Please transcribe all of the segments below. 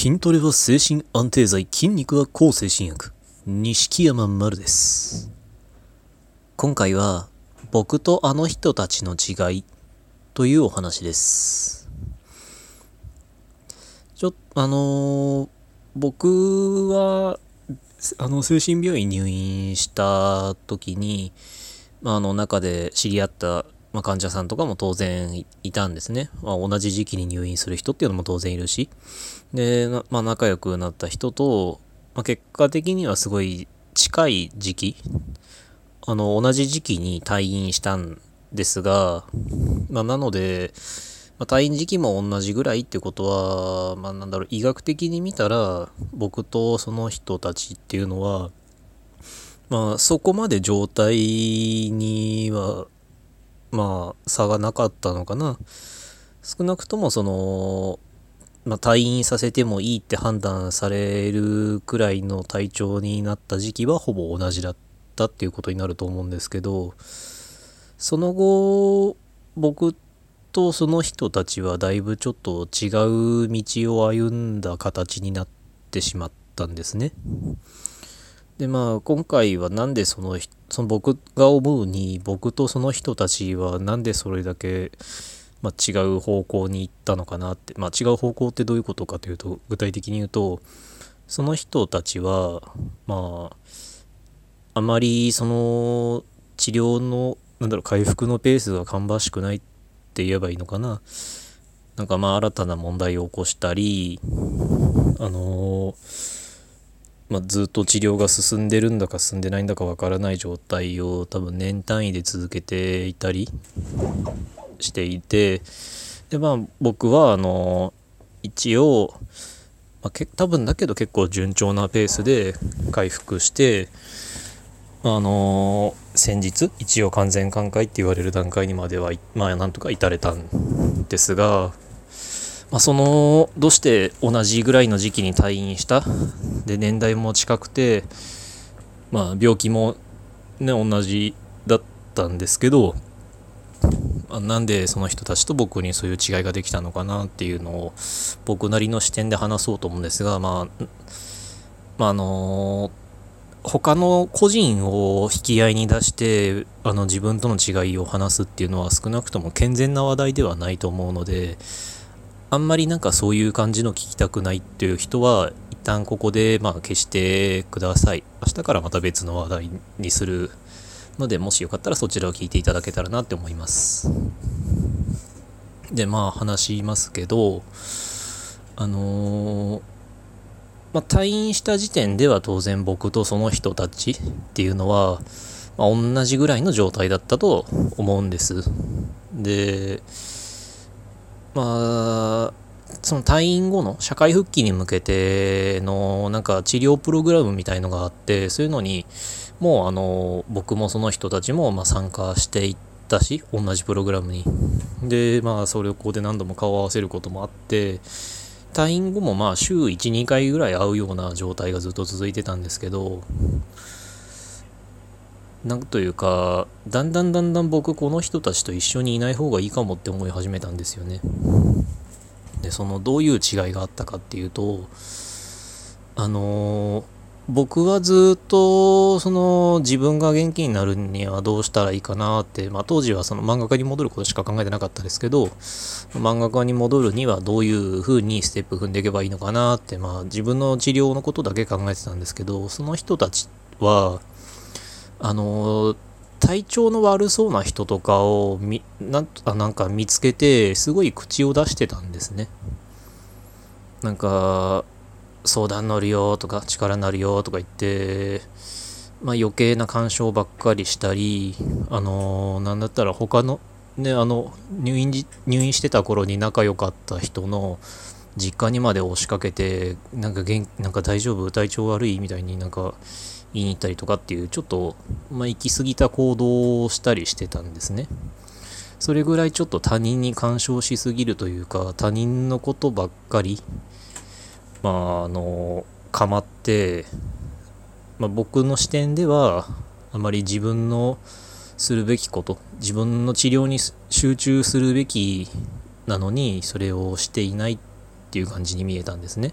筋トレは精神安定剤、筋肉は抗精神薬。錦山丸です。今回は、僕とあの人たちの違いというお話です。ちょっと、あのー僕は、あの、精神病院入院した時に、まあ、あの中で知り合った、まあ、患者さんとかも当然いいたんですね。まあ、同じ時期に入院する人っていうのも当然いるし。で、まあ、仲良くなった人と、まあ、結果的にはすごい近い時期、あの、同じ時期に退院したんですが、まあ、なので、ま、退院時期も同じぐらいってことは、まあ、なんだろう、医学的に見たら、僕とその人たちっていうのは、まあ、そこまで状態には、まあ、差がなかったのかな。少なくとも、その、まあ、退院させてもいいって判断されるくらいの体調になった時期はほぼ同じだったっていうことになると思うんですけど、その後、僕とその人たちはだいぶちょっと違う道を歩んだ形になってしまったんですね。でまあ今回はなんでそのその僕が思うに僕とその人たちはなんでそれだけ、まあ、違う方向に行ったのかなってまあ違う方向ってどういうことかというと具体的に言うとその人たちはまああまりその治療のなんだろう回復のペースが芳しくないって言えばいいのかな。なんかまあ新たな問題を起こしたりあのまあ、ずっと治療が進んでるんだか進んでないんだかわからない状態を多分年単位で続けていたりしていてでまあ僕はあの一応、まあ、け多分だけど結構順調なペースで回復してあの先日一応完全寛解って言われる段階にまではまあなんとか至れたんですがまあ、そのどうして同じぐらいの時期に退院したで年代も近くて、まあ、病気も、ね、同じだったんですけど、あ、なんでその人たちと僕にそういう違いができたのかなっていうのを僕なりの視点で話そうと思うんですが、まあまあ、あの他の個人を引き合いに出してあの自分との違いを話すっていうのは少なくとも健全な話題ではないと思うのであんまりなんかそういう感じの聞きたくないっていう人は一旦ここでまあ消してください。明日からまた別の話題にするので、もしよかったらそちらを聞いていただけたらなって思います。で、まあ話しますけど、あのーまあ退院した時点では当然僕とその人たちっていうのは、まあ、同じぐらいの状態だったと思うんです。で、まあ、その退院後の社会復帰に向けてのなんか治療プログラムみたいのがあってそういうのにもうあの僕もその人たちもま参加していったし同じプログラムにでまあそれをここで何度も顔を合わせることもあって退院後もまあ週12回ぐらい会うような状態がずっと続いてたんですけどなんというかだんだんだんだん僕この人たちと一緒にいない方がいいかもって思い始めたんですよね。でそのどういう違いがあったかっていうとあのー僕はずっとその自分が元気になるにはどうしたらいいかなって、まあ、当時はその漫画家に戻ることしか考えてなかったですけど漫画家に戻るにはどういうふうにステップ踏んでいけばいいのかなって、まあ、自分の治療のことだけ考えてたんですけどその人たちはあの体調の悪そうな人とかをみなんなんか見つけてすごい口を出してたんですね。なんか相談乗るよとか力になるよとか言ってまあ余計な干渉ばっかりしたりあのなんだったら他のねあの入院入院してた頃に仲良かった人の実家にまで押しかけてなんか元なんか大丈夫？体調悪い？みたいになんか言いに行ったりとかっていうちょっと、まあ、行き過ぎた行動をしたりしてたんですね。それぐらいちょっと他人に干渉しすぎるというか他人のことばっかりまああの構って、まあ、僕の視点ではあまり自分のするべきこと自分の治療に集中するべきなのにそれをしていないっていう感じに見えたんですね。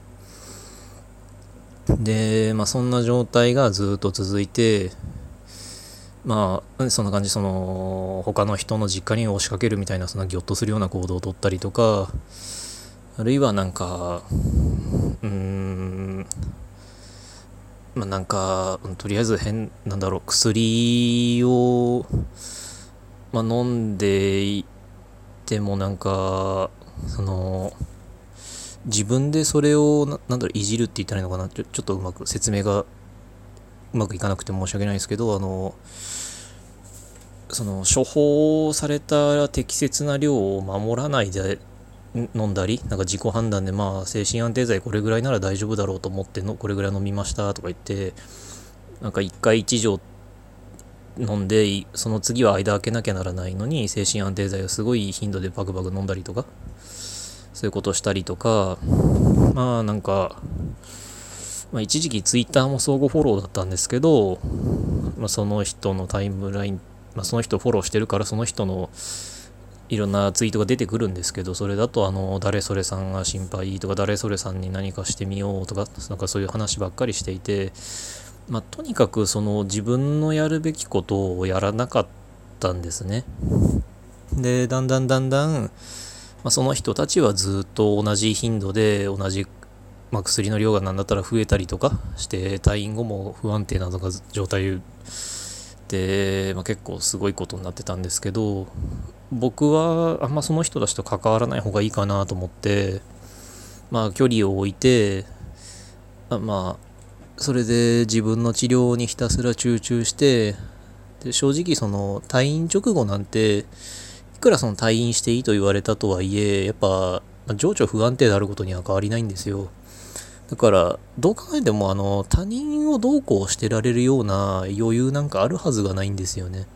で、まあ、そんな状態がずっと続いて、まあ、そんな感じ、その、他の人の実家に押しかけるみたいな、そんなギョッとするような行動をとったりとか、あるいはなんか、うーん、まあ、なんか、とりあえず変、なんだろう、薬を、まあ、飲んでいてもなんか、その、自分でそれをな、なんだろう、いじるって言ったらいいのかなちょちょっとうまく説明がうまくいかなくて申し訳ないですけど、あの、その処方された適切な量を守らないで飲んだり、なんか自己判断でまあ精神安定剤これぐらいなら大丈夫だろうと思ってのこれぐらい飲みましたとか言って、なんか1回1錠飲んで、その次は間開けなきゃならないのに精神安定剤をすごい頻度でバクバク飲んだりとか、そういうことしたりとか、まあなんか、まあ、一時期ツイッターも相互フォローだったんですけど、まあ、その人のタイムライン、まあ、その人フォローしてるからその人のいろんなツイートが出てくるんですけど、それだとあの、誰それさんが心配とか、誰それさんに何かしてみようとか、なんかそういう話ばっかりしていて、まあ、とにかくその自分のやるべきことをやらなかったんですね。で、だんだんだんだん、まあ、その人たちはずっと同じ頻度で同じ、まあ、薬の量が何だったら増えたりとかして退院後も不安定な状態、まあ、結構すごいことになってたんですけど僕はあんまその人たちと関わらない方がいいかなと思ってまあ距離を置いてあまあそれで自分の治療にひたすら集中してで正直その退院直後なんていくらその退院していいと言われたとはいえ、やっぱ、情緒不安定であることには変わりないんですよ。だから、どう考えても、あの、他人をどうこうしてられるような余裕なんかあるはずがないんですよね。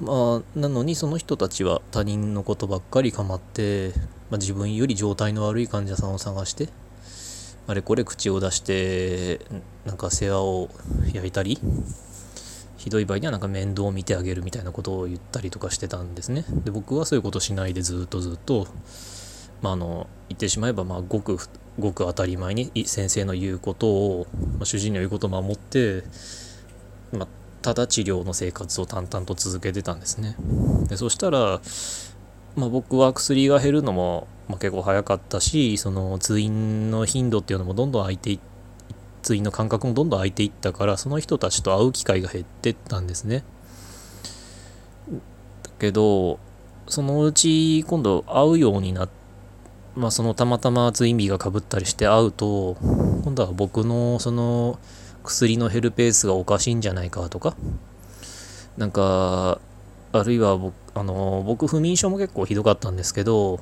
まあ、なのにその人たちは他人のことばっかり構って、まあ、自分より状態の悪い患者さんを探して、あれこれ口を出して、なんか世話を焼いたり、ひどい場合にはなんか面倒を見てあげるみたいなことを言ったりとかしてたんですね。で、僕はそういうことしないでずっとずっと、まあ、あの、言ってしまえば、まあ、ごく、ごく当たり前に先生の言うことを、まあ、主治医の言うことを守って、まあ、ただ治療の生活を淡々と続けてたんですね。で、そしたら、まあ、僕は薬が減るのも、まあ、結構早かったし、その通院の頻度っていうのもどんどん空いてい、通院の間隔もどんどん空いていったからその人たちと会う機会が減ってったんですねだけどそのうち今度会うようになってまあそのたまたま通院日がかぶったりして会うと今度は僕のその薬の減るペースがおかしいんじゃないかとかなんかあるいは僕あの僕不眠症も結構ひどかったんですけど、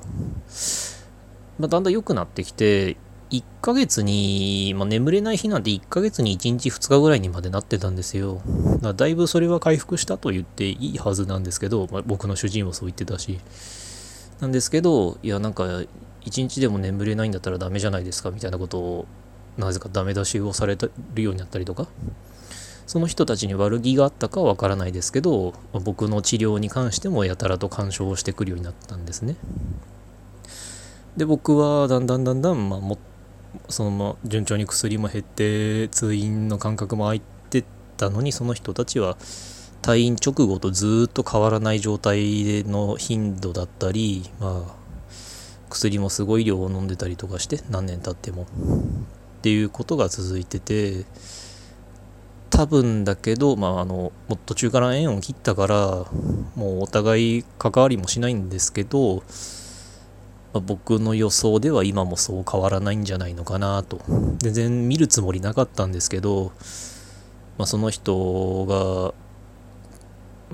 まあ、だんだん良くなってきて1ヶ月に、まあ、眠れない日なんて1ヶ月に1日2日ぐらいにまでなってたんですよ。だだいぶそれは回復したと言っていいはずなんですけど、まあ、僕の主治医もそう言ってたし。なんですけど、いや、なんか、1日でも眠れないんだったらダメじゃないですかみたいなことを、なぜかダメ出しをされるようになったりとか。その人たちに悪気があったかはわからないですけど、ま、僕の治療に関してもやたらと干渉をしてくるようになったんですね。で、僕はだんだんだんだん、まあ、もそのま順調に薬も減って通院の間隔も空いてったのにその人たちは退院直後とずっと変わらない状態の頻度だったり、まあ、薬もすごい量を飲んでたりとかして何年経ってもっていうことが続いてて多分だけど、まあ、あのもっと中から縁を切ったからもうお互い関わりもしないんですけどまあ、僕の予想では今もそう変わらないんじゃないのかなと。全然見るつもりなかったんですけど、まあ、その人が、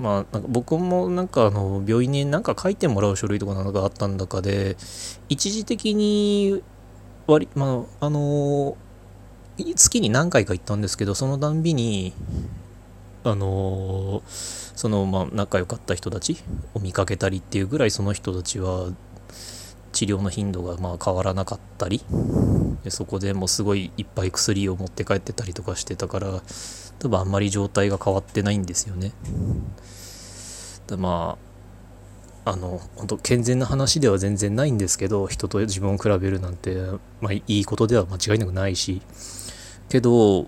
まあ、なんか僕もなんかあの病院に何か書いてもらう書類とかなんかあったんだかで、一時的に割、まあ、あの月に何回か行ったんですけど、そのたんびに、あのそのまあ仲良かった人たちを見かけたりっていうぐらいその人たちは治療の頻度がまあ変わらなかったりでそこでもうすごいいっぱい薬を持って帰ってたりとかしてたから多分あんまり状態が変わってないんですよね。でまああの本当健全な話では全然ないんですけど人と自分を比べるなんて、まあ、いいことでは間違いなくないしけど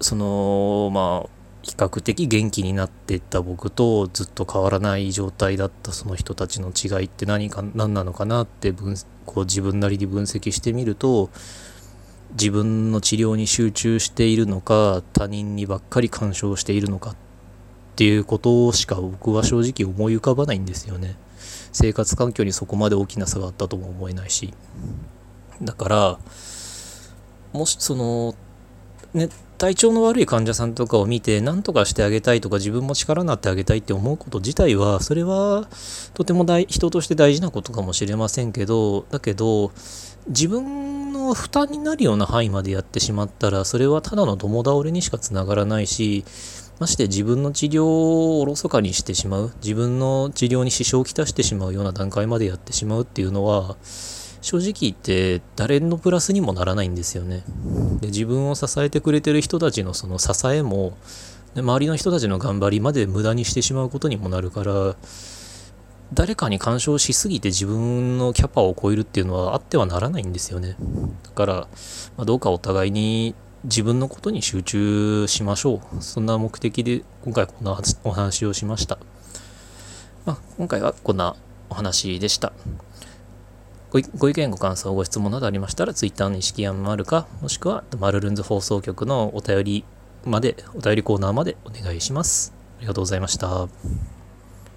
そのまあ比較的元気になっていった僕とずっと変わらない状態だったその人たちの違いって何か何なのかなって分こう自分なりに分析してみると自分の治療に集中しているのか他人にばっかり干渉しているのかっていうことしか僕は正直思い浮かばないんですよね。生活環境にそこまで大きな差があったとも思えないし。だからもしそのね体調の悪い患者さんとかを見て何とかしてあげたいとか自分も力になってあげたいって思うこと自体はそれはとても大人として大事なことかもしれませんけどだけど自分の負担になるような範囲までやってしまったらそれはただの共倒れにしかつながらないしまして自分の治療をおろそかにしてしまう自分の治療に支障をきたしてしまうような段階までやってしまうっていうのは正直言って誰のプラスにもならないんですよね。で自分を支えてくれてる人たちのその支えも周りの人たちの頑張りまで無駄にしてしまうことにもなるから誰かに干渉しすぎて自分のキャパを超えるっていうのはあってはならないんですよね。だから、まあ、どうかお互いに自分のことに集中しましょう。そんな目的で今回こんなお話をしました。まあ、今回はこんなお話でした。ご意見、ご感想、ご質問などありましたら、Twitter の式案もあるか、もしくは、マルルンズ放送局のお便りまで、お便りコーナーまでお願いします。ありがとうございました。